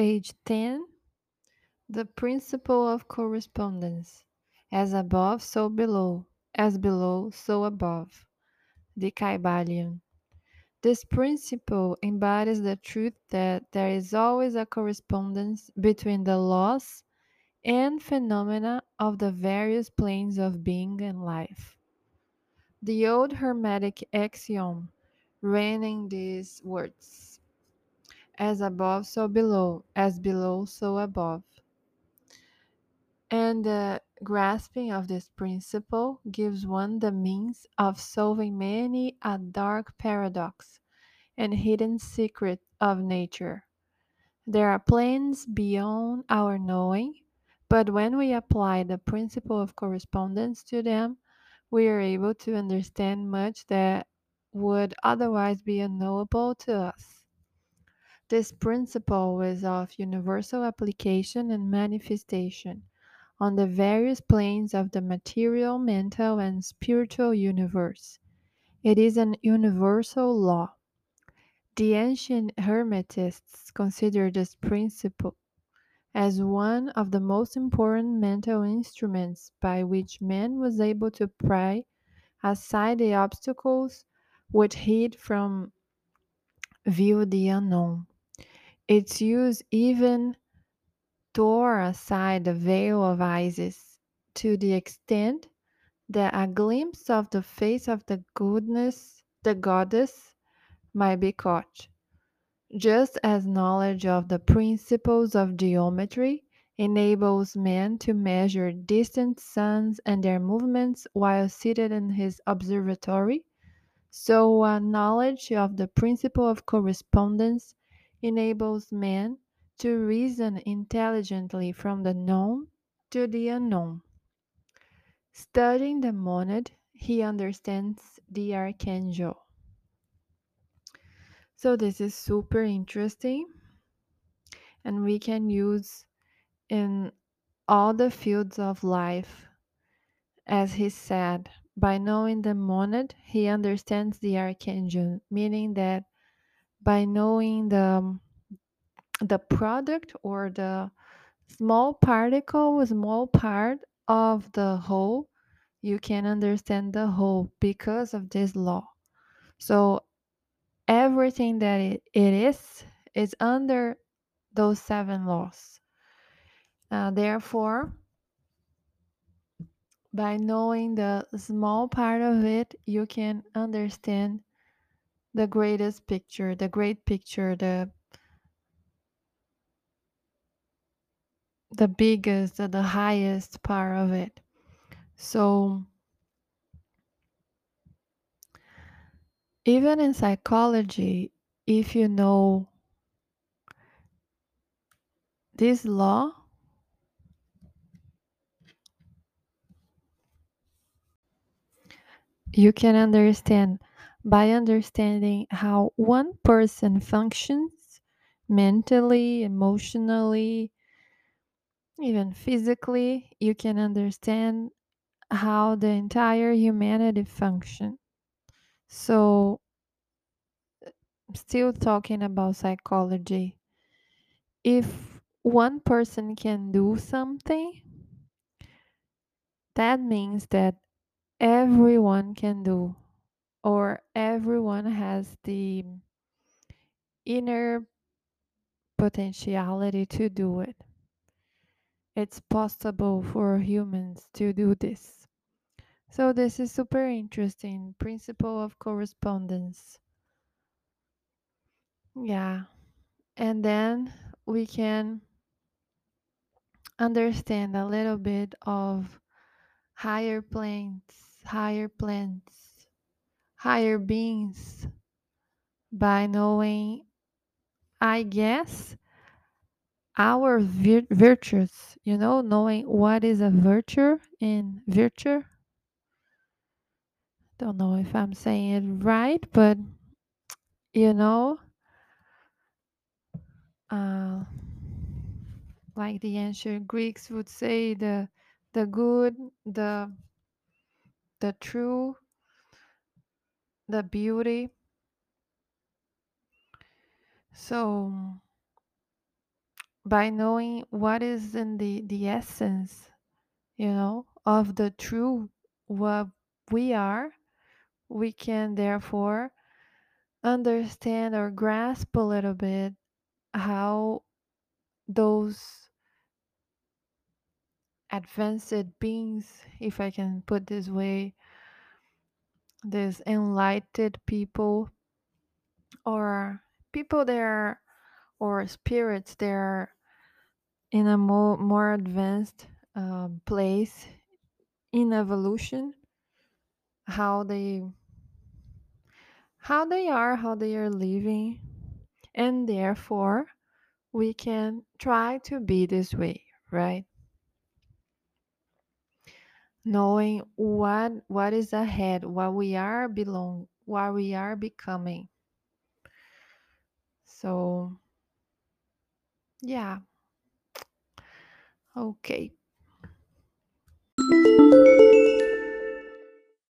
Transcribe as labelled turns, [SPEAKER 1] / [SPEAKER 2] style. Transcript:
[SPEAKER 1] Page 10 The Principle of Correspondence. As above, so below. As below, so above. De Kybalion. This principle embodies the truth that there is always a correspondence between the laws and phenomena of the various planes of being and life. The old Hermetic axiom ran in these words As above, so below, as below, so above. And the grasping of this principle gives one the means of solving many a dark paradox and hidden secret of nature. There are planes beyond our knowing, but when we apply the principle of correspondence to them, we are able to understand much that would otherwise be unknowable to us. This principle is of universal application and manifestation on the various planes of the material, mental, and spiritual universe. It is an universal law. The ancient Hermetists considered this principle as one of the most important mental instruments by which man was able to pry aside the obstacles which hid from view the unknown. Its use even tore aside the veil of Isis to the extent that a glimpse of the face of the goodness, the goddess, might be caught. Just as knowledge of the principles of geometry enables man to measure distant suns and their movements while seated in his observatory, so a knowledge of the principle of correspondence enables man to reason intelligently from the known to the unknown. Studying the monad, he understands the archangel. So, this is super interesting, and we can use in all the fields of life. As he said, by knowing the monad, he understands the archangel, meaning that by knowing the the product or the small particle, small part of the whole, you can understand the whole because of this law. So everything that it, it is is under those seven laws. Uh, therefore, by knowing the small part of it, you can understand the greatest picture, the great picture, the the biggest, the highest part of it. So, even in psychology, if you know this law, you can understand by understanding how one person functions mentally, emotionally, even physically, you can understand how the entire humanity function. So, uh, still talking about psychology, if one person can do something, that means that everyone can do, or everyone has the inner potentiality to do it. It's possible for humans to do this. So this is super interesting. Principle of correspondence. Yeah. And then we can understand a little bit of higher planes, higher plants, higher beings by knowing, I guess, our vir- virtues, you know, knowing what is a virtue in virtue. Don't know if I'm saying it right, but you know, uh, like the ancient Greeks would say, the the good, the the true, the beauty. So by knowing what is in the the essence you know of the true what we are we can therefore understand or grasp a little bit how those advanced beings if i can put this way these enlightened people or people there or spirits there in a more more advanced um, place in evolution how they how they are how they are living and therefore we can try to be this way right knowing what what is ahead what we are belong what we are becoming. So yeah. Okay.